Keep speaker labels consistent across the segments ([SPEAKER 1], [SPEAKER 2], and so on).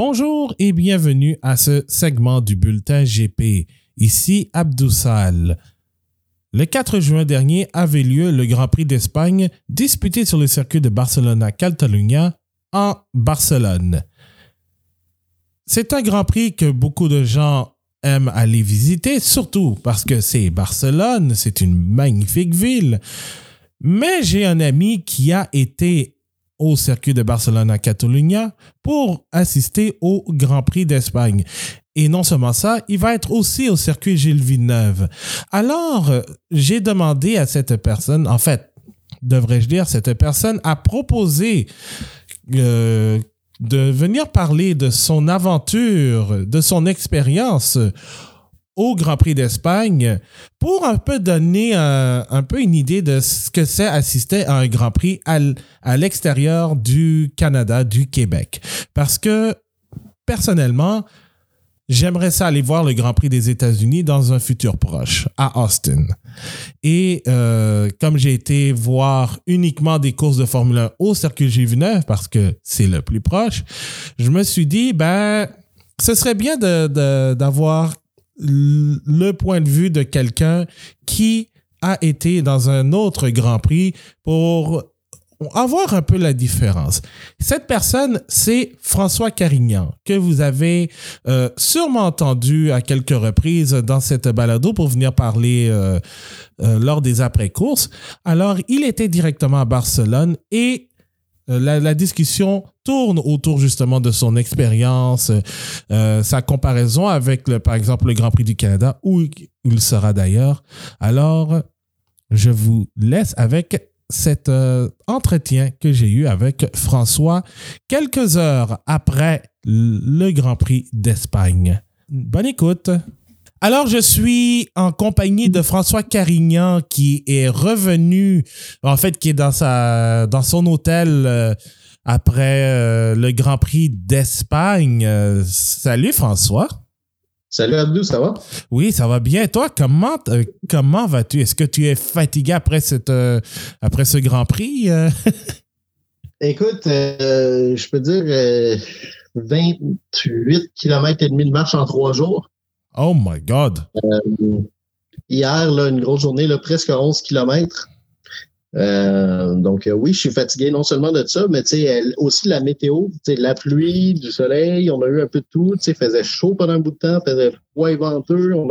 [SPEAKER 1] Bonjour et bienvenue à ce segment du bulletin GP. Ici Abdoussal. Le 4 juin dernier avait lieu le Grand Prix d'Espagne disputé sur le circuit de Barcelona-Catalunya en Barcelone. C'est un Grand Prix que beaucoup de gens aiment aller visiter, surtout parce que c'est Barcelone, c'est une magnifique ville. Mais j'ai un ami qui a été au circuit de Barcelone à Catalunya pour assister au Grand Prix d'Espagne. Et non seulement ça, il va être aussi au circuit Gilles Villeneuve. Alors, j'ai demandé à cette personne, en fait, devrais-je dire, cette personne a proposé euh, de venir parler de son aventure, de son expérience au Grand Prix d'Espagne pour un peu donner un, peu une idée de ce que c'est assister à un Grand Prix à, l'extérieur du Canada, du Québec. Parce que personnellement, j'aimerais ça aller voir le Grand Prix des États-Unis dans un futur proche, à Austin. Et euh, comme j'ai été voir uniquement des courses de Formule 1 au Circuit Villeneuve parce que c'est le plus proche, je me suis dit, ben, ce serait bien d'avoir de, le point de vue de quelqu'un qui a été dans un autre Grand Prix pour avoir un peu la différence. Cette personne, c'est François Carignan, que vous avez euh, sûrement entendu à quelques reprises dans cette balado pour venir parler euh, euh, lors des après-courses. Alors, il était directement à Barcelone et euh, la, discussion tourne autour justement de son expérience, euh, sa comparaison avec, le, par exemple, le Grand Prix du Canada, où il sera d'ailleurs. Alors, je vous laisse avec cet euh, entretien que j'ai eu avec François quelques heures après le Grand Prix d'Espagne. Bonne écoute. Alors, je suis en compagnie de François Carignan qui est revenu, en fait, qui est dans, sa, dans son hôtel euh, après euh, le Grand Prix d'Espagne. Euh, salut François.
[SPEAKER 2] Salut Abdou, ça va?
[SPEAKER 1] Oui, ça va bien. Toi, comment, comment vas-tu? Est-ce que tu es fatigué après, cette, après ce Grand Prix?
[SPEAKER 2] Écoute, je peux dire 28 km et demi de marche en trois jours.
[SPEAKER 1] Oh my God!
[SPEAKER 2] Euh, hier, là, une grosse journée, presque 11 km. Euh, donc euh, oui, je suis fatigué non seulement de ça, mais aussi la météo, la pluie, du soleil, on a eu un peu de tout. Il faisait chaud pendant un bout de temps, faisait froid et venteux. On,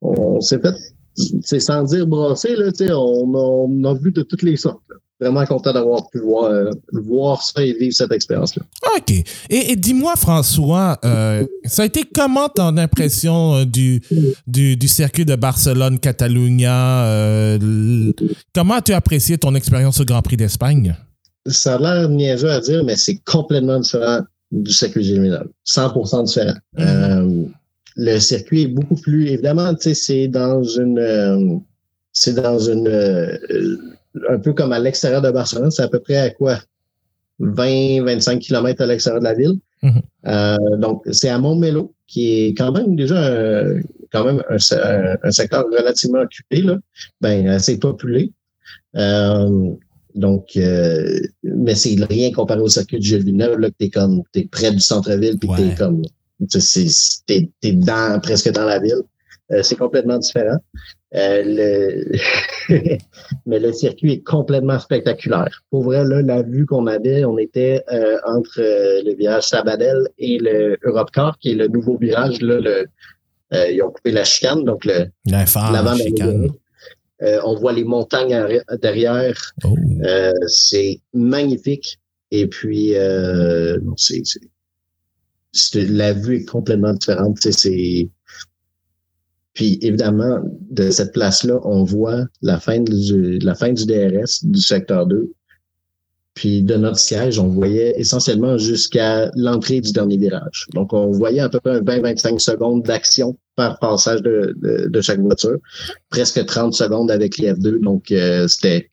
[SPEAKER 2] on s'est fait, sans dire brasser, là, on, on a vu de toutes les sortes vraiment content d'avoir pu voir, euh, voir ça et vivre cette expérience-là.
[SPEAKER 1] OK. Et, dis-moi, François, euh, ça a été comment ton impression euh, du, du, du, circuit de Barcelone-Catalunya? comment as-tu apprécié ton expérience au Grand Prix d'Espagne?
[SPEAKER 2] Ça a l'air niaiseux à dire, mais c'est complètement différent du circuit général. 100% différent. Mm-hmm. le circuit est beaucoup plus... Évidemment, tu sais, c'est dans une... c'est dans une un peu comme à l'extérieur de Barcelone, c'est à peu près à quoi? 20-25 km à l'extérieur de la ville. Mm-hmm. Euh, donc, c'est à Montmelo, qui est quand même déjà un, quand même un, secteur relativement occupé, là. ben, assez populé. Euh, donc, euh, mais c'est rien comparé au circuit de Gilles Villeneuve, là, que t'es comme, t'es près du centre-ville, puis t'es comme, t'es, t'es dans, presque dans la ville. C'est complètement différent. Euh, le... mais le circuit est complètement spectaculaire. Pour vrai, là, la vue qu'on avait, on était euh, entre euh, le virage Sabadell et le Europe Car, qui est le nouveau virage. Là, le, ils ont coupé la chicane, donc le
[SPEAKER 1] l'avant chicane.
[SPEAKER 2] on voit les montagnes derrière. Oh. c'est magnifique. Et puis, c'est, la vue est complètement différente. C'est puis évidemment, de cette place-là, on voit la fin du, la fin du DRS du secteur 2. Puis de notre siège, on voyait essentiellement jusqu'à l'entrée du dernier virage. Donc, on voyait à peu près 20-25 secondes d'action par passage de, de, chaque voiture. Presque 30 secondes avec les F2. Donc, euh, c'était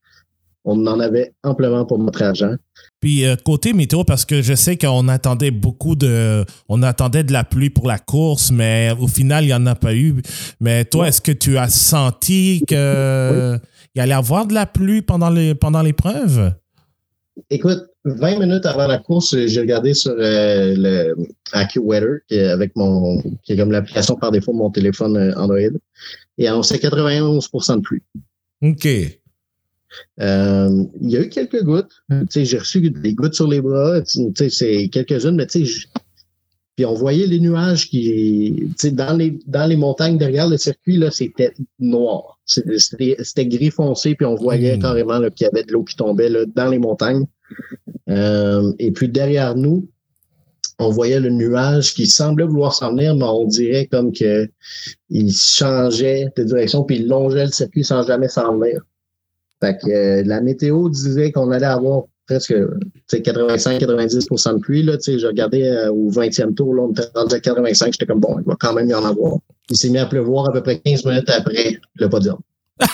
[SPEAKER 2] on en avait amplement pour notre argent.
[SPEAKER 1] Puis euh, côté météo, parce que je sais qu'on attendait beaucoup de. On attendait de la pluie pour la course, mais au final, il n'y en a pas eu. Mais toi, est-ce que tu as senti qu'il y allait avoir de la pluie pendant l'épreuve?
[SPEAKER 2] Écoute, 20 minutes avant la course, j'ai regardé sur euh, le AccuWeather, qui est avec mon, qui est comme l'application par défaut de mon téléphone euh, Android, et annonçait 91% de pluie.
[SPEAKER 1] OK.
[SPEAKER 2] Euh, il y a eu quelques gouttes. J'ai reçu des gouttes sur les bras. C'est quelques-unes, mais tu sais, puis on voyait les nuages qui, dans les, dans les montagnes derrière le circuit, là, c'était noir. C'était gris foncé, puis on voyait hmm. carrément qu'il y avait de l'eau qui tombait là, dans les montagnes. Euh, et puis derrière nous, on voyait le nuage qui semblait vouloir s'en venir, mais on dirait comme que il changeait de direction, puis il longeait le circuit sans jamais s'en venir. Fait que euh, la météo disait qu'on allait avoir presque 85-90% de pluie. Là, je regardais euh, au 20e tour, là, on était rendu à 85, j'étais comme bon, il va quand même y en avoir. Il s'est mis à pleuvoir à peu près 15 minutes après le podium.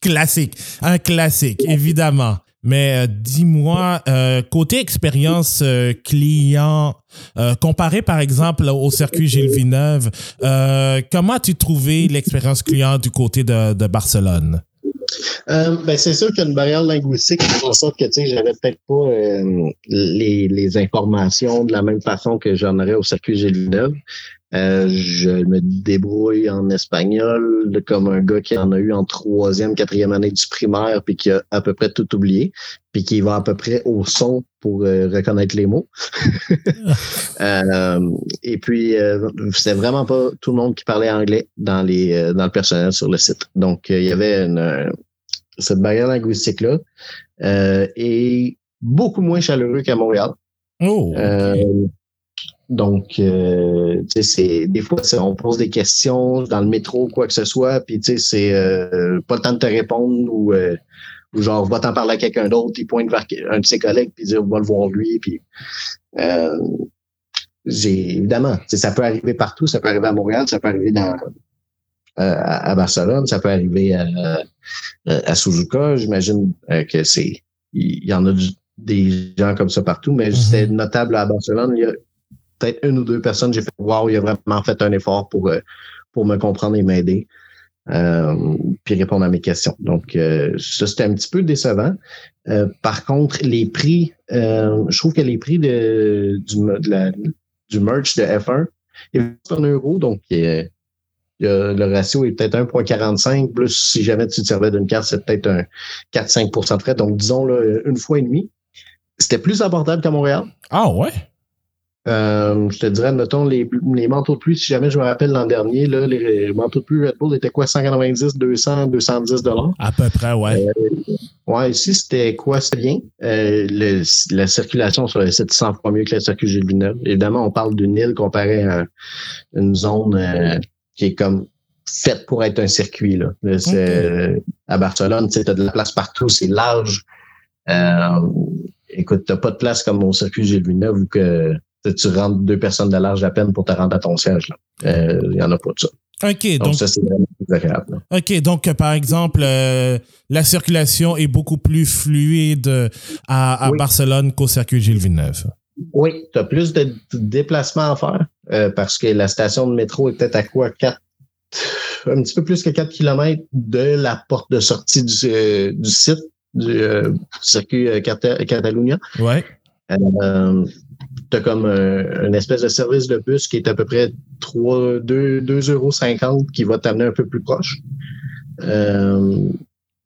[SPEAKER 1] classique, un classique, évidemment. Mais euh, dis-moi, côté expérience client, comparé par exemple au circuit Gilles Villeneuve, comment as-tu trouvé l'expérience client du côté de, de Barcelone?
[SPEAKER 2] Euh, ben, c'est sûr qu'une barrière linguistique fait en sorte que tu sais, j'avais peut-être pas euh, les, les, informations de la même façon que j'en aurais au circuit Gilles euh, je me débrouille en espagnol comme un gars qui en a eu en troisième, quatrième année du primaire, puis qui a à peu près tout oublié, puis qui va à peu près au son pour reconnaître les mots. et puis, c'est vraiment pas tout le monde qui parlait anglais dans les dans le personnel sur le site. Donc, il y avait une, cette barrière linguistique-là euh, est beaucoup moins chaleureux qu'à Montréal.
[SPEAKER 1] Oh,
[SPEAKER 2] euh, donc, euh, tu sais, c'est des fois, on pose des questions dans le métro, quoi que ce soit, puis tu sais, c'est euh, pas le temps de te répondre ou, euh, ou genre, va t'en parler à quelqu'un d'autre, il pointe vers un de ses collègues, puis dire, va le voir lui, puis j'ai évidemment, ça peut arriver partout, ça peut arriver à Montréal, ça peut arriver dans euh, à, Barcelone, ça peut arriver à, à Suzuka. J'imagine euh, que c'est il y, en a des gens comme ça partout, mais c'est mm-hmm. notable à Barcelone. Il y a peut-être une ou deux personnes, j'ai fait Wow, il a vraiment fait un effort pour, euh, pour me comprendre et m'aider. Euh, puis répondre à mes questions. Donc, ça, c'était un petit peu décevant. par contre, les prix, je trouve que les prix de, du, de la, du merch de F1, il est un euro, donc le ratio est peut-être 1,45, plus si jamais tu te servais d'une carte, c'est peut-être un 4-5% de frais. Donc, disons là, une fois et demi. C'était plus abordable qu'à Montréal.
[SPEAKER 1] Ah ouais?
[SPEAKER 2] Euh, je te dirais, notons les, les manteaux de pluie, si jamais je me rappelle l'an dernier, là, les manteaux de pluie Red Bull étaient quoi, 190, 200, 210 dollars?
[SPEAKER 1] À peu près, ouais.
[SPEAKER 2] Euh, ouais, ici, c'était quoi, c'est bien. Euh, le, la circulation sur le site 100 fois mieux que la circulation Villeneuve. Évidemment, on parle d'une île comparée à une zone euh, qui est comme faite pour être un circuit. Là. À Barcelone, tu as de la place partout, c'est large. Euh, écoute, t'as pas de place comme au circuit Gilles Villeneuve où que tu rentres deux personnes de large à peine pour te rendre à ton siège. Il euh, y en a pas de ça.
[SPEAKER 1] OK.
[SPEAKER 2] Donc, ça, c'est vraiment agréable.
[SPEAKER 1] OK. Donc, par exemple, euh, la circulation est beaucoup plus fluide à, Barcelone qu'au circuit Gilles Villeneuve.
[SPEAKER 2] Oui, tu as plus de déplacements à faire. Euh, parce que la station de métro est peut-être à quoi? 4, un petit peu plus que 4 km de la porte de sortie du, euh, du site du euh, circuit Catalunya.
[SPEAKER 1] Ouais.
[SPEAKER 2] tu as comme une espèce de service de bus qui est à peu près 3, 2, 2,50 euros qui va t'amener un peu plus proche.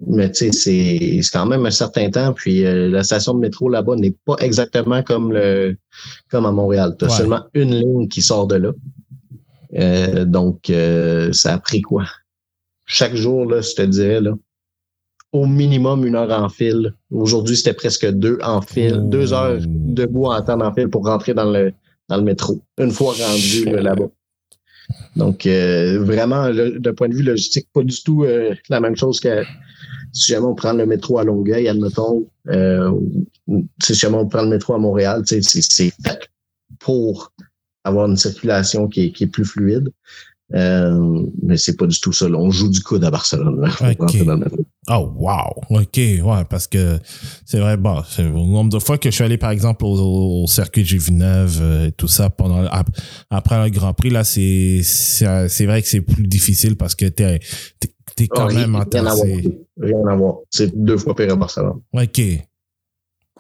[SPEAKER 2] Mais tu sais, c'est quand même un certain temps. Puis euh, la station de métro là-bas n'est pas exactement comme le comme à Montréal. Tu as seulement une ligne qui sort de là. Euh, donc, euh, ça a pris quoi? Chaque jour, là, je te dirais, là, au minimum une heure en fil. Aujourd'hui, c'était presque deux en fil, deux heures debout en temps en fil pour rentrer dans le dans le métro. Une fois rendu là-bas. Donc, vraiment, d'un point de vue logistique, pas du tout la même chose que si jamais on prend le métro à Longueuil, admettons, euh, si jamais on prend le métro à Montréal, c'est fait pour avoir une circulation qui est, qui est plus fluide. Euh, mais c'est pas du tout ça. On joue du coude à Barcelone.
[SPEAKER 1] Oh wow, ok, ouais, parce que c'est vrai, bon, le nombre de fois que je suis allé par exemple au, circuit de Villeneuve euh, et tout ça pendant après le Grand Prix là, c'est c'est vrai que c'est plus difficile parce que t'es t'es quand même
[SPEAKER 2] entassé. Rien à voir. C'est deux fois pire à Barcelone.
[SPEAKER 1] OK.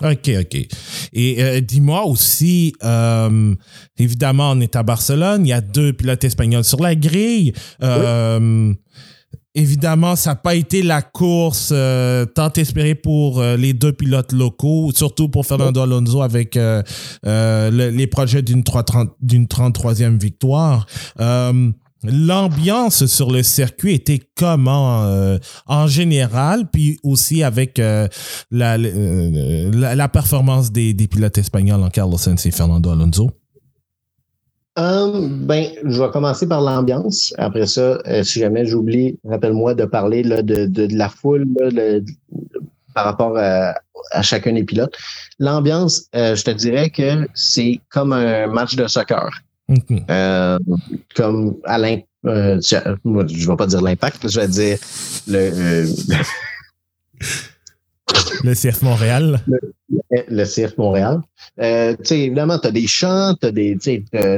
[SPEAKER 1] OK, OK. Et euh, dis-moi aussi, euh, évidemment, on est à Barcelone, il y a deux pilotes espagnols sur la grille. Euh, Évidemment, ça n'a pas été la course tant espérée pour les deux pilotes locaux, surtout pour Fernando Alonso avec le, les projets d'une 33e victoire. L'ambiance sur le circuit était comment en général, puis aussi avec la, la, la, performance des, des pilotes espagnols en Carlos Sainz et Fernando Alonso?
[SPEAKER 2] Ben, je vais commencer par l'ambiance. Après ça, euh, si jamais j'oublie, rappelle-moi de parler de, de, la foule par rapport à, chacun des pilotes. L'ambiance, euh, je te dirais que c'est comme un match de soccer. Euh, comme à l'impact. je ne vais pas dire l'impact, je vais dire le.
[SPEAKER 1] le CF Montréal.
[SPEAKER 2] Le, CF Montréal. Euh, tu sais, évidemment, tu as des chants, tu des,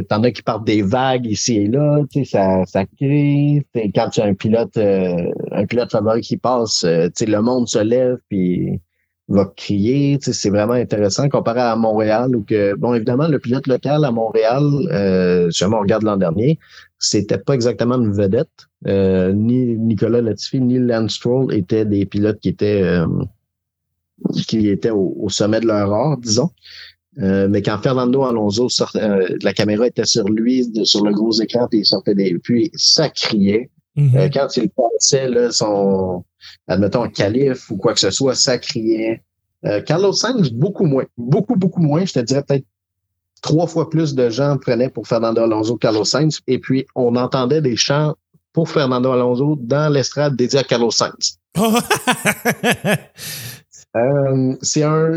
[SPEAKER 2] t'en as qui partent des vagues ici et là, tu sais, ça, ça crie. Quand tu as un pilote, euh, un pilote favori qui passe, euh, tu sais, le monde se lève puis va crier. Tu sais, c'est vraiment intéressant comparé à Montréal où que, bon, évidemment, le pilote local à Montréal, euh, si on regarde l'an dernier, c'était pas exactement une vedette. Euh, ni Nicolas Latifi, ni Lance Stroll étaient des pilotes qui étaient qui étaient au, sommet de leur art, disons. Euh, mais quand Fernando Alonso sortait, euh, la caméra était sur lui, sur le gros écran, puis il sortait des puis ça criait. Mm-hmm. Euh, quand il passait là, son, admettons, calife ou quoi que ce soit, ça criait. Carlos Sainz, beaucoup moins. Beaucoup, beaucoup moins. Je te dirais peut-être trois fois plus de gens prenaient pour Fernando Alonso Carlos Sainz. Et puis, on entendait des chants pour Fernando Alonso dans l'estrade dédiée à Carlos Sainz. Euh, c'est un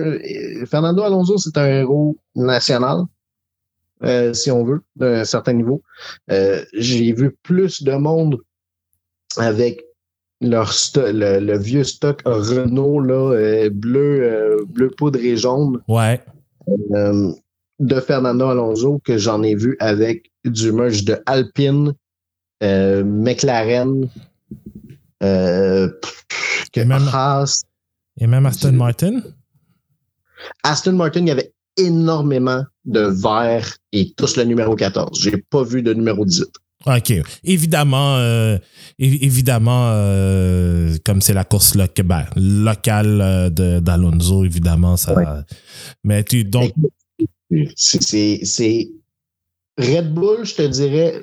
[SPEAKER 2] Fernando Alonso, c'est un héros national, euh, si on veut, d'un certain niveau. Euh, j'ai vu plus de monde avec leur le, vieux stock Renault là, bleu, bleu poudre et jaune.
[SPEAKER 1] Ouais.
[SPEAKER 2] de Fernando Alonso que j'en ai vu avec du merge de Alpine, McLaren, que
[SPEAKER 1] même,
[SPEAKER 2] Haas,
[SPEAKER 1] et même Aston Martin?
[SPEAKER 2] Aston Martin, il y avait énormément de verts et tous le numéro 14. J'ai pas vu de numéro 18.
[SPEAKER 1] OK. Évidemment, euh, évidemment euh, comme c'est la course ben, locale euh, d'Alonso, évidemment, ça. Mais tu donc.
[SPEAKER 2] C'est Red Bull, je te dirais.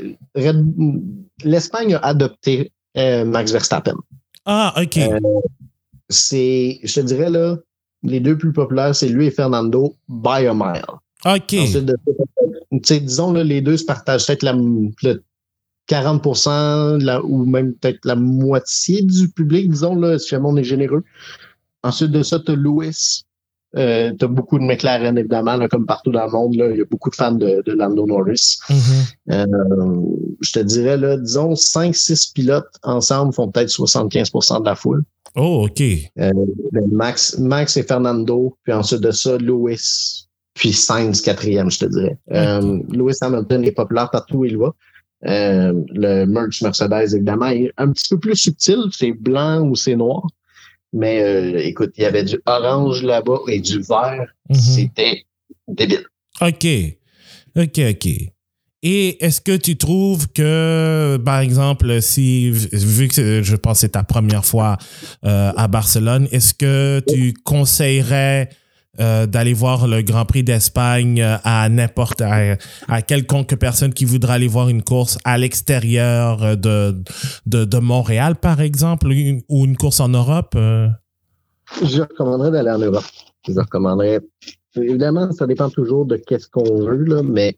[SPEAKER 2] L'Espagne a adopté Max Verstappen.
[SPEAKER 1] Ah, OK
[SPEAKER 2] c'est, je te dirais, là, les deux plus populaires, c'est lui et Fernando, by a mile.
[SPEAKER 1] OK.
[SPEAKER 2] Ensuite, disons, là, les deux se partagent peut-être la, le 40 la, ou même peut-être la moitié du public, disons, là, si jamais on est généreux. Ensuite de ça, tu as Lewis. Euh, tu as beaucoup de McLaren, évidemment, là, comme partout dans le monde. Là, il y a beaucoup de fans de, de Lando Norris.
[SPEAKER 1] Mm-hmm.
[SPEAKER 2] euh, je te dirais, là, disons, 5-6 pilotes ensemble font peut-être 75% de la foule.
[SPEAKER 1] Oh, OK.
[SPEAKER 2] Euh, Max, Max et Fernando, puis ensuite de ça, Lewis, puis Sainz quatrième, je te dirais. Lewis Hamilton est populaire partout où il va. Euh, le merch Mercedes, évidemment, est un petit peu plus subtil. C'est blanc ou c'est noir. Mais euh, écoute, il y avait du orange là-bas et du vert. Mhm. C'était débile.
[SPEAKER 1] OK. OK, OK. Et est-ce que tu trouves que, par exemple, si, vu que je pense que c'est ta première fois euh, à Barcelone, est-ce que tu conseillerais euh, d'aller voir le Grand Prix d'Espagne à n'importe, à, quelconque personne qui voudra aller voir une course à l'extérieur de, de, de, Montréal, par exemple, ou une course en Europe? Euh?
[SPEAKER 2] Je recommanderais d'aller en Europe. Je recommanderais. Évidemment, ça dépend toujours de qu'est-ce qu'on veut, là, mais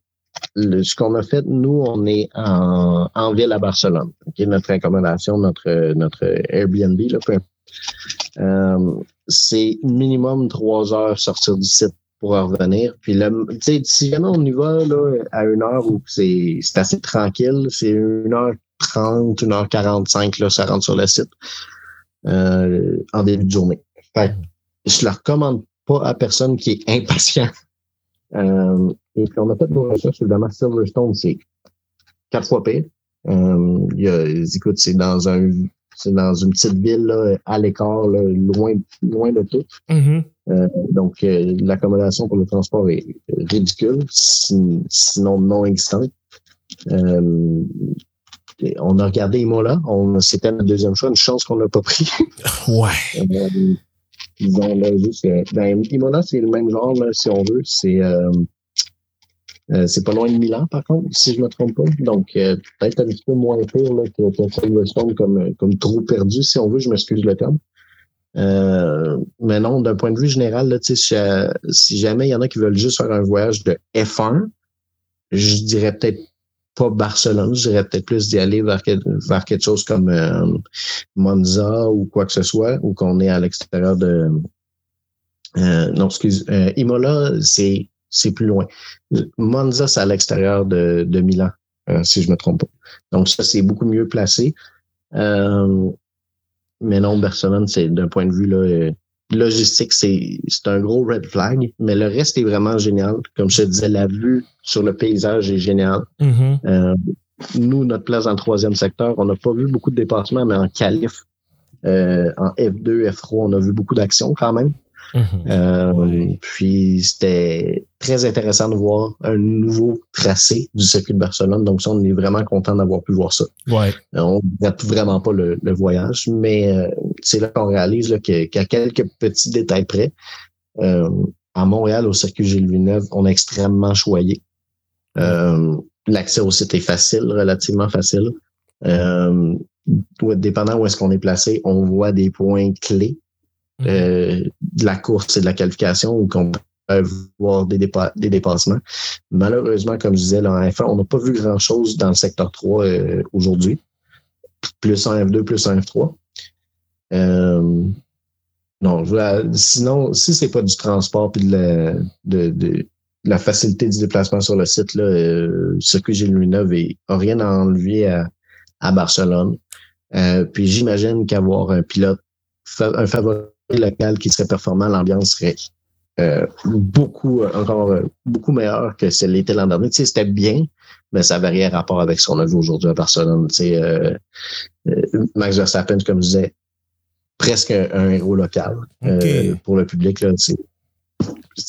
[SPEAKER 2] ce qu'on a fait, nous, on est en, ville à Barcelone. Okay? Notre accommodation, notre, notre Airbnb, là, euh, c'est minimum trois heures sortir du site pour revenir. Puis le, si jamais on y va là, à une heure où c'est assez tranquille, c'est une heure trente, une heure quarante-cinq, là, ça rentre sur le site euh, en début de journée. Je le recommande pas à personne qui est impatient euh, et puis, on a fait nos recherches, évidemment, Silverstone, c'est quatre fois pire. Euh, y a, écoute, c'est dans un c'est dans une petite ville là, à l'écart, loin, loin de tout.
[SPEAKER 1] Mm-hmm.
[SPEAKER 2] donc, l'accommodation pour le transport est ridicule, sinon non existante. on a regardé Imola, on, c'était notre deuxième choix, une chance qu'on n'a pas pris.
[SPEAKER 1] ouais.
[SPEAKER 2] Disons, là, juste, ben, Imola, c'est le même genre, si on veut. C'est euh, c'est pas loin de Milan, par contre, si je me trompe pas. Donc, euh, peut-être un petit peu moins pire là, que, que Silverstone comme, comme trop perdu, si on veut, je m'excuse le terme. Euh, mais non, d'un point de vue général, là, si, si jamais il y en a qui veulent juste faire un voyage de F1, je dirais peut-être pas Barcelone, je dirais peut-être plus d'y aller vers, vers, quelque chose comme Monza ou quoi que ce soit, ou qu'on est à l'extérieur de... non, excuse, Imola, c'est c'est plus loin. Monza, c'est à l'extérieur de, de Milan, euh, si je me trompe pas. Donc ça, c'est beaucoup mieux placé. Euh, mais non, Barcelone, c'est d'un point de vue là, euh, logistique, c'est un gros red flag, mais le reste est vraiment génial. Comme je te disais, la vue sur le paysage est géniale.
[SPEAKER 1] Mm-hmm.
[SPEAKER 2] nous, notre place dans le troisième secteur, on n'a pas vu beaucoup de dépassements, mais en qualif, en F2, F3, on a vu beaucoup d'actions quand même.
[SPEAKER 1] Mhm.
[SPEAKER 2] Euh, puis c'était très intéressant de voir un nouveau tracé du circuit de Barcelone. Donc ça, on est vraiment content d'avoir pu voir ça.
[SPEAKER 1] Ouais.
[SPEAKER 2] Euh, on ne vraiment pas le, voyage, mais euh, c'est là qu'on réalise a quelques petits détails près. à Montréal, au circuit Gilles Villeneuve, on est extrêmement choyé. L'accès au site est facile, relativement facile. dépendant où est-ce qu'on est placé, on voit des points clés. Euh, de la course et de la qualification ou qu'on peut voir des, des dépassements. Malheureusement, comme je disais, là, en F1, on n'a pas vu grand-chose dans le secteur 3 euh, aujourd'hui. Plus en F2, plus en F3. Euh, non, sinon, si c'est pas du transport puis de la, de, la facilité du déplacement sur le site, là, euh, circuit Gilles Villeneuve n'a rien à enlever à, à Barcelone. puis j'imagine qu'avoir un pilote, un favori local qui serait performant, l'ambiance serait euh, beaucoup, euh, encore euh, beaucoup meilleure que ce l'était l'an dernier. Tu sais, c'était bien, mais ça n'avait rien à rapport avec ce qu'on a vu aujourd'hui à Barcelone. Tu sais, Max Verstappen, comme je disais, presque un, héros local pour le public. Là,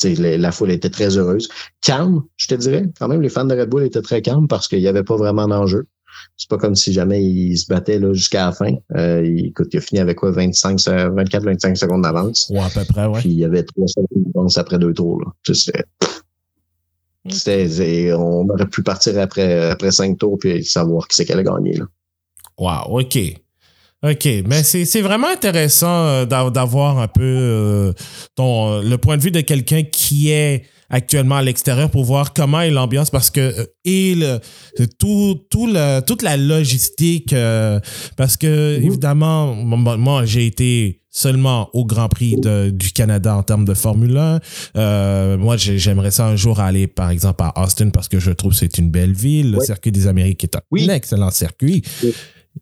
[SPEAKER 2] la foule était très heureuse. Calme, je te dirais. Quand même, les fans de Red Bull étaient très calmes parce qu'il n'y avait pas vraiment d'enjeu. C'est pas comme si jamais il se battait là jusqu'à la fin. Euh, il, écoute, il a fini avec quoi 25, 24-25 secondes d'avance.
[SPEAKER 1] Ouais, à peu près, ouais.
[SPEAKER 2] Puis il y avait 3 secondes d'avance après deux tours. Là. C'était, on aurait pu partir après, après cinq tours puis savoir qui c'est qu'elle a gagné. Là.
[SPEAKER 1] Wow, OK. OK, mais c'est vraiment intéressant euh, d'avoir un peu euh, ton, le point de vue de quelqu'un qui est actuellement à l'extérieur pour voir comment est l'ambiance parce que euh, et le, tout, tout le, toute la logistique euh, parce que évidemment moi j'ai été seulement au Grand Prix de, du Canada en termes de Formule 1. Euh, moi, j'aimerais ça un jour aller, par exemple, à Austin parce que je trouve que c'est une belle ville. Le circuit des Amériques est un excellent circuit.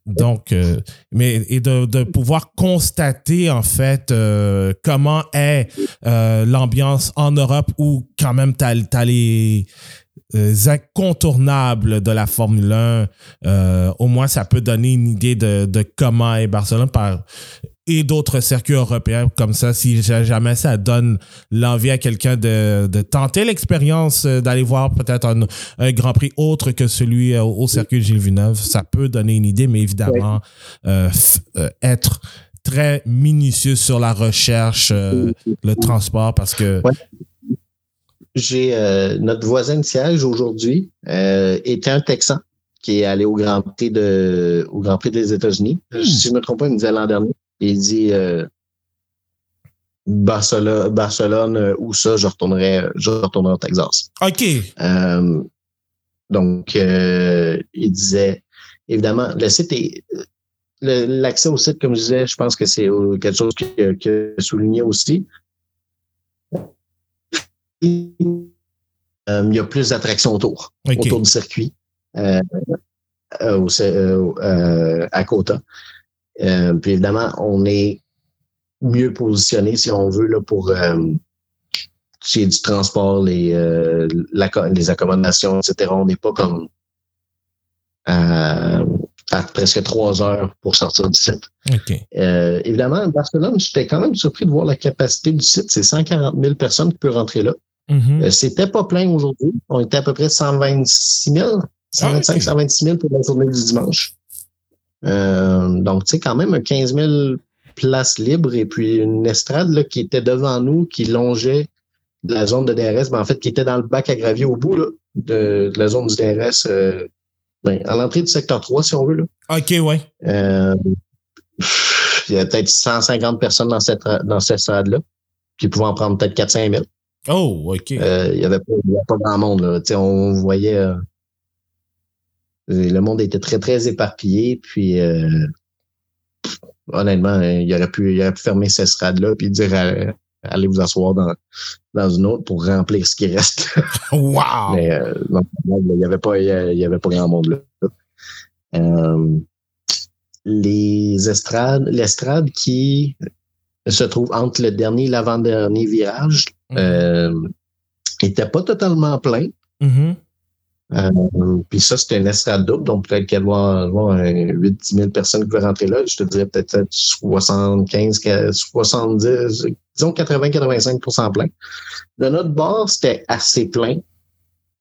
[SPEAKER 1] Donc, euh, mais et de, de, pouvoir constater en fait euh, comment est euh, l'ambiance en Europe où quand même tu as, les incontournables de la Formule 1. au moins, ça peut donner une idée de, de comment est Barcelone par et d'autres circuits européens comme ça, si jamais ça donne l'envie à quelqu'un de, de, tenter l'expérience euh, d'aller voir peut-être un, un, Grand Prix autre que celui euh, au, circuit Gilles Villeneuve, ça peut donner une idée, mais évidemment, euh, être très minutieux sur la recherche, le transport, parce que...
[SPEAKER 2] J'ai notre voisin de siège aujourd'hui était un Texan qui est allé au Grand Prix de au Grand Prix des États-Unis. Hmm. Si je ne me trompe pas, il me disait l'an dernier. Il dit euh, Barcelone, Barcelone euh, ou ça, je retournerai, je retournerai au Texas.
[SPEAKER 1] OK.
[SPEAKER 2] Euh, donc, il disait, évidemment, le site est. L'accès au site, comme je disais, je pense que c'est quelque chose que, que souligné aussi. il y a plus d'attractions autour, autour du circuit, euh, à Cota. Euh, puis évidemment, on est mieux positionné, si on veut, là, pour euh, du transport, les, euh, les accommodations, etc. On n'est pas comme à à presque trois heures pour sortir du site. Euh, évidemment, Barcelone, j'étais quand même surpris de voir la capacité du site. C'est 140 000 personnes qui peuvent rentrer là.
[SPEAKER 1] Mhm.
[SPEAKER 2] Euh, C'était pas plein aujourd'hui. On était à peu près 126 000, 125
[SPEAKER 1] Ah, ok.
[SPEAKER 2] 126 000 pour la journée du dimanche. Euh, donc, tu sais, quand même un 15 000 places libres et puis une estrade là, qui était devant nous, qui longeait la zone de DRS, mais en fait, qui était dans le bac à gravier au bout là, de, de la zone du DRS, euh, ben, à l'entrée du secteur 3, si on veut. Là.
[SPEAKER 1] OK, ouais.
[SPEAKER 2] Euh, il y a peut-être 150 personnes dans cette, dans cette estrade-là, qui pouvaient en prendre peut-être 4-5 000.
[SPEAKER 1] Oh, OK.
[SPEAKER 2] Euh, il y avait avait pas grand monde. Là. Tu sais, on voyait euh, le monde était très, très éparpillé. Puis euh, honnêtement, hein, il aurait pu, il aurait pu fermer cette estrade-là puis dire euh, allez vous asseoir dans, dans une autre pour remplir ce qui reste.
[SPEAKER 1] wow!
[SPEAKER 2] Mais euh, non, il y avait pas, il y avait pas grand monde là. Euh, les estrades, l'estrade qui se trouve entre le dernier et l'avant-dernier virage, euh, était pas totalement plein.
[SPEAKER 1] Mhm.
[SPEAKER 2] Euh, puis ça, c'était une estrade double, donc peut-être qu'elle va avoir 8-10 000 personnes qui veulent rentrer là. Je te dirais peut-être 75, 70, disons 80-85% plein. De notre bord, c'était assez plein.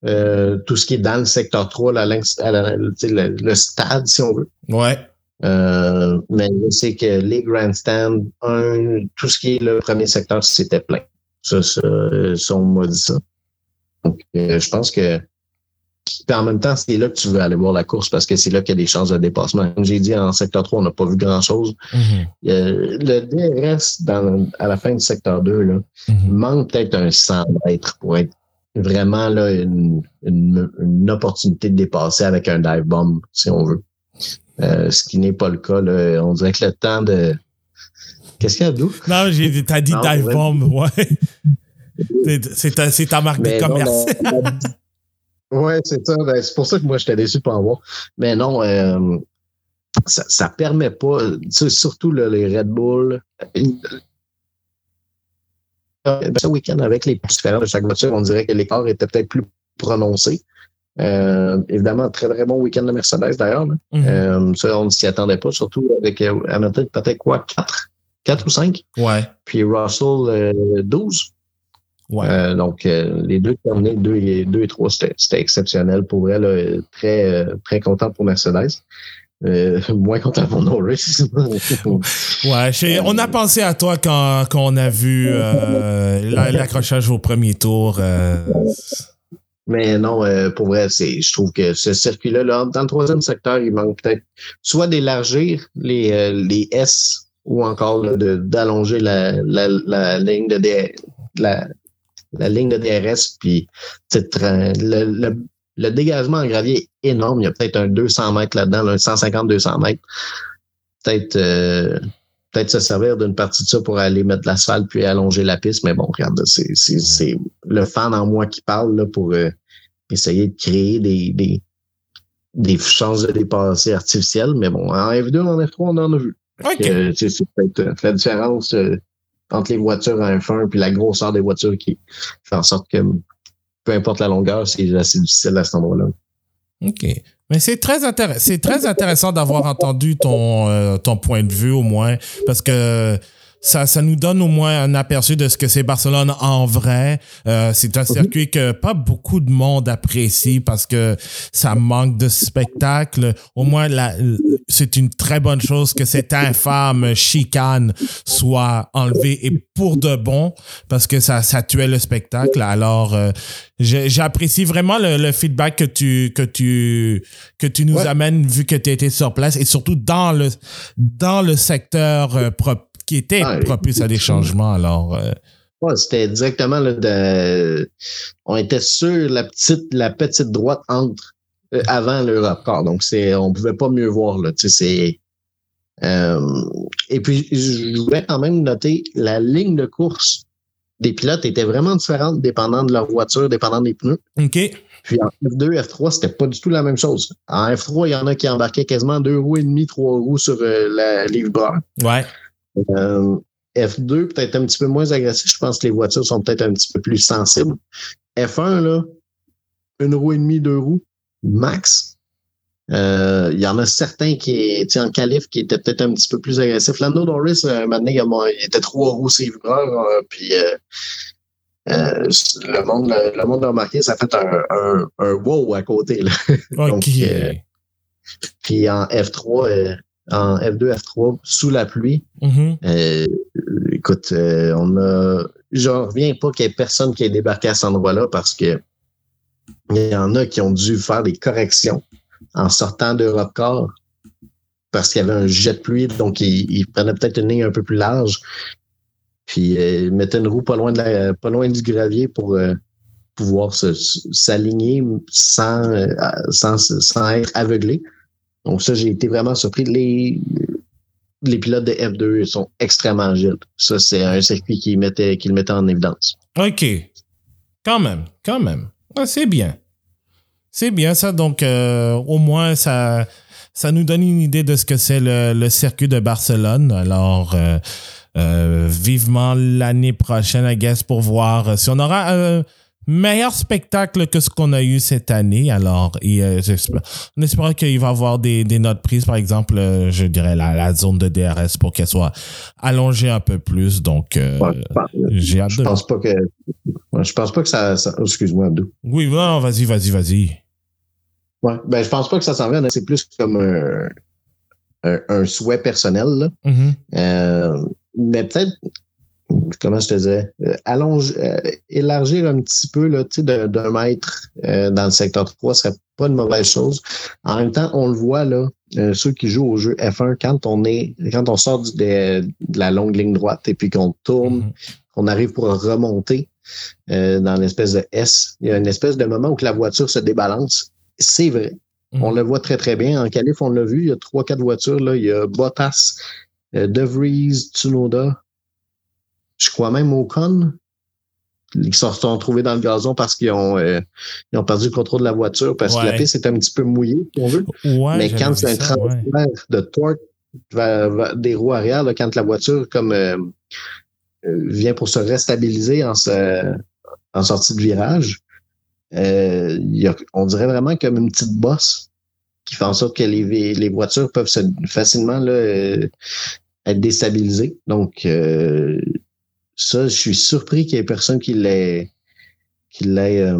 [SPEAKER 2] Euh, tout ce qui est dans le secteur 3, là, à la- sais, le, le stade, si on veut.
[SPEAKER 1] Ouais.
[SPEAKER 2] Euh, mais je sais que les grandstands, un, tout ce qui est le premier secteur, c'était plein. Ça, ça, ça, on m'a dit ça. Donc, euh, je pense que puis en même temps, c'est là que tu veux aller voir la course parce que c'est là qu'il y a des chances de dépassement. Comme j'ai dit, en secteur 3, on n'a pas vu grand-chose.
[SPEAKER 1] Mhm.
[SPEAKER 2] Euh, le DRS, dans, à la fin du secteur 2, là, il
[SPEAKER 1] Mhm.
[SPEAKER 2] manque peut-être un 100 mètres pour être vraiment là, une, une, une opportunité de dépasser avec un dive bomb, si on veut. Euh, ce qui n'est pas le cas. Là. On dirait que le temps de... Qu'est-ce qu'il y a, Abdou?
[SPEAKER 1] Non, j'ai, t'as dit
[SPEAKER 2] Non,
[SPEAKER 1] dive bomb, ouais. C'est- ta, marque de
[SPEAKER 2] Mais
[SPEAKER 1] commerce.
[SPEAKER 2] non. Ouais, c'est ça. Ben, c'est pour ça que moi, j'étais déçu de pas en voir. Mais non, euh, ça, ça permet pas, surtout là, les Red Bull. Euh, Ce week-end, avec les différents de chaque voiture, on dirait que l'écart était peut-être plus prononcé. Euh, évidemment, très très bon week-end de Mercedes d'ailleurs.
[SPEAKER 1] Mhm.
[SPEAKER 2] Euh, ça, on ne s'y attendait pas, surtout avec euh, Hamilton, peut-être quoi, 4? 4 ou 5?
[SPEAKER 1] Ouais.
[SPEAKER 2] Puis Russell, euh, 12.
[SPEAKER 1] Ouais.
[SPEAKER 2] Euh, donc, euh, les deux terminés, 2 et, deux et 3, c'était c'était exceptionnel pour elle. Là, très, euh, très content pour Mercedes. Euh, moins content pour Norris.
[SPEAKER 1] Ouais, on a pensé à toi quand, quand on a vu euh, la- l'accrochage au premier tour. euh,
[SPEAKER 2] Mais non, euh, pour vrai, c'est, je trouve que ce circuit-là, là, dans le troisième secteur, il manque peut-être soit d'élargir les, euh, les S ou encore d'allonger la, la, la ligne de D- la, la ligne de DRS. Puis le, le, le dégagement en gravier est énorme. Il y a peut-être un 200 mètres là-dedans, là, un 150-200 mètres. Peut-être euh, peut-être se servir d'une partie de ça pour aller mettre de l'asphalte puis allonger la piste. Mais bon, regarde, c'est, le fan en moi qui parle là, pour euh, essayer de créer des, des, des chances de dépasser artificielles. Mais bon, en F2, en F3, on en a vu.
[SPEAKER 1] OK.
[SPEAKER 2] Euh, tu sais, c'est peut-être euh, la différence euh, entre les voitures en F1 puis la grosseur des voitures qui fait en sorte que peu importe la longueur, c'est assez difficile à cet endroit-là.
[SPEAKER 1] OK. Mais c'est très, intér- c'est très intéressant d'avoir entendu ton, euh, ton point de vue au moins, parce que ça, ça nous donne au moins un aperçu de ce que c'est Barcelone en vrai. Euh, c'est un circuit que pas beaucoup de monde apprécie parce que ça manque de spectacle. Au moins, la, c'est une très bonne chose que cette infâme chicane soit enlevée et pour de bon parce que ça, ça tuait le spectacle. Alors, euh, j'apprécie vraiment le, le feedback que tu, que tu, que tu nous
[SPEAKER 2] Ouais.
[SPEAKER 1] amènes vu que tu étais sur place et surtout dans le, dans le secteur euh, pro- qui était propice à des changements. Alors, euh,
[SPEAKER 2] Ouais, c'était directement là, de, on était sur la petite, la petite droite entre euh, avant l'Europe. Donc c'est, on pouvait pas mieux voir là. C'est. euh, et puis je voulais quand même noter la ligne de course des pilotes était vraiment différente dépendant de leur voiture, dépendant des pneus.
[SPEAKER 1] OK.
[SPEAKER 2] Puis en F2, F3, c'était pas du tout la même chose. En F3, il y en a qui embarquaient quasiment deux roues et demi, trois roues sur euh, la livre.
[SPEAKER 1] Ouais.
[SPEAKER 2] Euh, F2, peut-être un petit peu moins agressif. Je pense que les voitures sont peut-être un petit peu plus sensibles. F1, là, une roue et demie, deux roues, max. Euh, il y en a certains qui, en qualif qui étaient peut-être un petit peu plus agressifs. Lando Norris, euh, maintenant, il, il, était trois roues euh, puis euh, euh, le monde le monde a remarqué, ça a fait un, un, un wow à côté. Là. Donc, puis en F3, en F2, F3, sous la pluie,
[SPEAKER 1] mm-hmm.
[SPEAKER 2] écoute, on a. Je reviens pas qu'il y ait personne qui ait débarqué à cet endroit-là parce que il y en a qui ont dû faire des corrections en sortant d'Europe Corps parce qu'il y avait un jet de pluie, donc il, prenait peut-être une ligne un peu plus large. Puis euh, il mettait une roue pas loin de la, pas loin du gravier pour euh, pouvoir s'aligner sans, euh, sans, sans être aveuglé. Donc ça, j'ai été vraiment surpris. Les, les pilotes de F2 sont extrêmement agiles. Ça, c'est un circuit qui, mettait, qui le mettait en évidence.
[SPEAKER 1] OK. Quand même, quand même. Ah, c'est bien. C'est bien ça. Donc, euh, au moins, ça, ça nous donne une idée de ce que c'est le, circuit de Barcelone. Alors, euh, euh, vivement l'année prochaine, I guess, pour voir si on aura meilleur spectacle que ce qu'on a eu cette année. Alors, et, on espère qu'il va y avoir des, notes prises, par exemple, je dirais la, zone de DRS pour qu'elle soit allongée un peu plus. Donc, j'ai hâte
[SPEAKER 2] je pense pas que je pense pas que ça. Excuse-moi, Abdou.
[SPEAKER 1] Oui, non, vas-y, vas-y, vas-y.
[SPEAKER 2] Ouais, ben, je pense pas que ça s'en vient. C'est plus comme un, un, souhait personnel. Là.
[SPEAKER 1] Mm-hmm.
[SPEAKER 2] Euh, mais peut-être, comment je te disais, euh, allonge, euh, élargir un petit peu là, d'un mètre dans le secteur 3 serait pas une mauvaise chose. En même temps, on le voit là, ceux qui jouent au jeu F1, quand on est, quand on sort de, la longue ligne droite et puis qu'on tourne, mm-hmm. qu'on arrive pour remonter, euh, dans l'espèce de S. Il y a une espèce de moment où la voiture se débalance. C'est vrai. Mhm. On le voit très, très bien. En Calif, on l'a vu. Il y a trois, quatre voitures. Là. Il y a Bottas, euh, De Vries, Tsunoda. Je crois même Ocon. Ils se sont retrouvés dans le gazon parce qu'ils ont, euh, ils ont perdu le contrôle de la voiture parce que la piste est un petit peu mouillée, si on veut. Mais quand c'est un transfert de torque des roues arrière, quand la voiture comme euh, vient pour se restabiliser en, en sortie de virage. Euh, on dirait vraiment comme une petite bosse qui fait en sorte que les, les voitures peuvent se, facilement là, euh, être déstabilisées. Donc, ça, je suis surpris qu'il y ait personne qui l'ait qui l'ait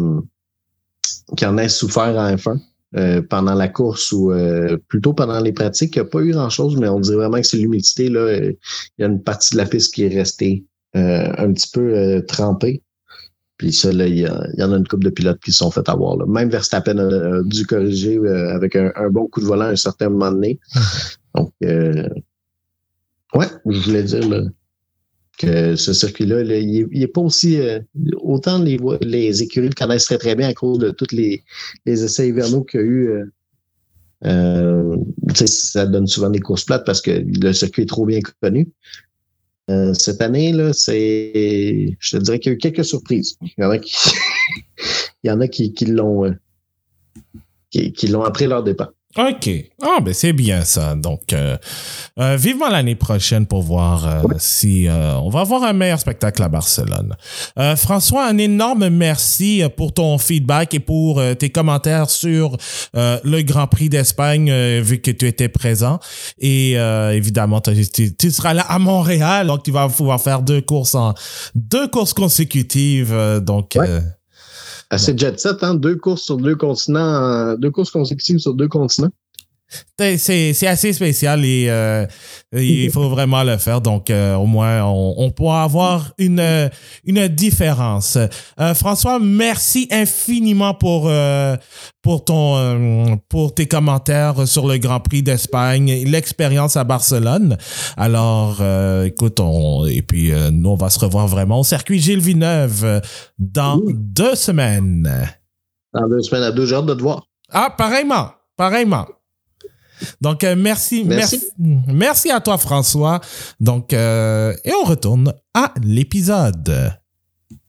[SPEAKER 2] qui en ait souffert en F1 pendant la course ou plutôt pendant les pratiques. Il n'y a pas eu grand-chose, mais on dirait vraiment que c'est l'humidité. Là, il y a une partie de la piste qui est restée euh, un petit peu euh, trempé. Puis ça, là, il y, en a une couple de pilotes qui se sont fait avoir. Là. Même Verstappen a, dû corriger euh, avec un, bon coup de volant à un certain moment donné. Donc, euh, ouais, je voulais dire là, que ce circuit-là, il, n'est est pas aussi... autant les, écuries le connaissent très, très bien à cause de tous les, essais hivernaux qu'il y a eu. Euh, ça donne souvent des courses plates parce que le circuit est trop bien connu. Euh, cette année, là, c'est. Je te dirais qu'il y a eu quelques surprises. Il y en a qui, Il y en a qui, l'ont euh, qui, qui l'ont appris leur départ.
[SPEAKER 1] OK. Ah, ben c'est bien ça. Donc, euh, euh, vivement l'année prochaine pour voir euh, si on va avoir un meilleur spectacle à Barcelone. François, un énorme merci pour ton feedback et pour tes commentaires sur le Grand Prix d'Espagne, vu que tu étais présent. Et évidemment, tu, tu, seras là à Montréal, donc tu vas pouvoir faire deux courses en deux courses consécutives. donc,
[SPEAKER 2] Assez jet set, hein? Deux courses sur deux continents, deux courses consécutives sur deux continents.
[SPEAKER 1] C'est assez spécial et euh, il faut vraiment le faire. Donc, euh, au moins, on, on, pourra avoir une, une différence. Euh, François, merci infiniment pour, pour, ton, pour tes commentaires sur le Grand Prix d'Espagne, l'expérience à Barcelone. Alors, écoute, on, et puis nous, on va se revoir vraiment au circuit Gilles Villeneuve dans deux semaines.
[SPEAKER 2] Dans deux semaines, à deux heures de te voir.
[SPEAKER 1] Ah, pareillement, pareillement. Donc, euh, merci, merci, merci, à toi, François. Donc, euh, et on retourne à l'épisode.